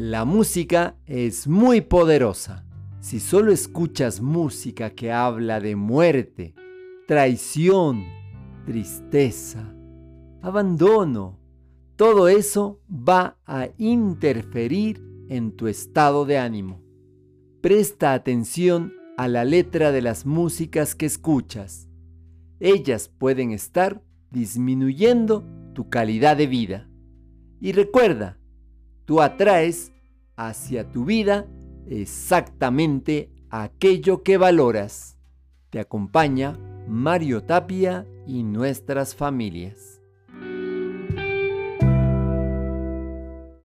La música es muy poderosa. Si solo escuchas música que habla de muerte, traición, tristeza, abandono, todo eso va a interferir en tu estado de ánimo. Presta atención a la letra de las músicas que escuchas. Ellas pueden estar disminuyendo tu calidad de vida. Y recuerda, tú atraes hacia tu vida exactamente aquello que valoras. Te acompaña Mario Tapia y nuestras familias.